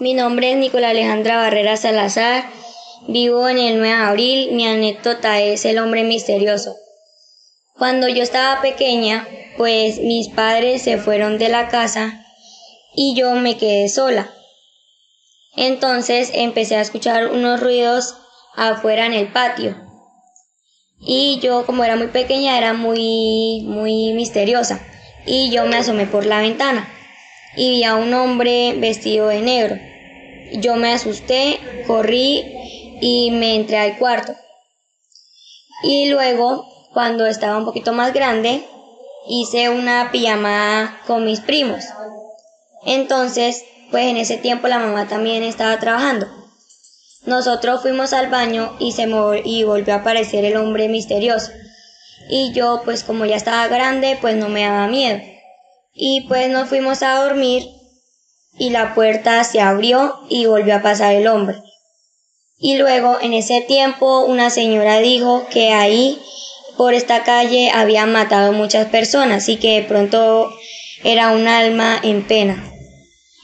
Mi nombre es Nicola Alejandra Barrera Salazar. Vivo en el 9 de abril. Mi anécdota es el hombre misterioso. Cuando yo estaba pequeña, pues mis padres se fueron de la casa y yo me quedé sola. Entonces empecé a escuchar unos ruidos afuera en el patio. Y yo, como era muy pequeña, era muy, muy misteriosa. Y yo me asomé por la ventana y vi a un hombre vestido de negro. Yo me asusté, corrí y me entré al cuarto. Y luego, cuando estaba un poquito más grande, hice una pijamada con mis primos. Entonces, pues en ese tiempo la mamá también estaba trabajando. Nosotros fuimos al baño y se y volvió a aparecer el hombre misterioso. Y yo, pues como ya estaba grande, pues no me daba miedo. Y pues nos fuimos a dormir y la puerta se abrió y volvió a pasar el hombre. Y luego en ese tiempo una señora dijo que ahí por esta calle habían matado muchas personas y que de pronto era un alma en pena.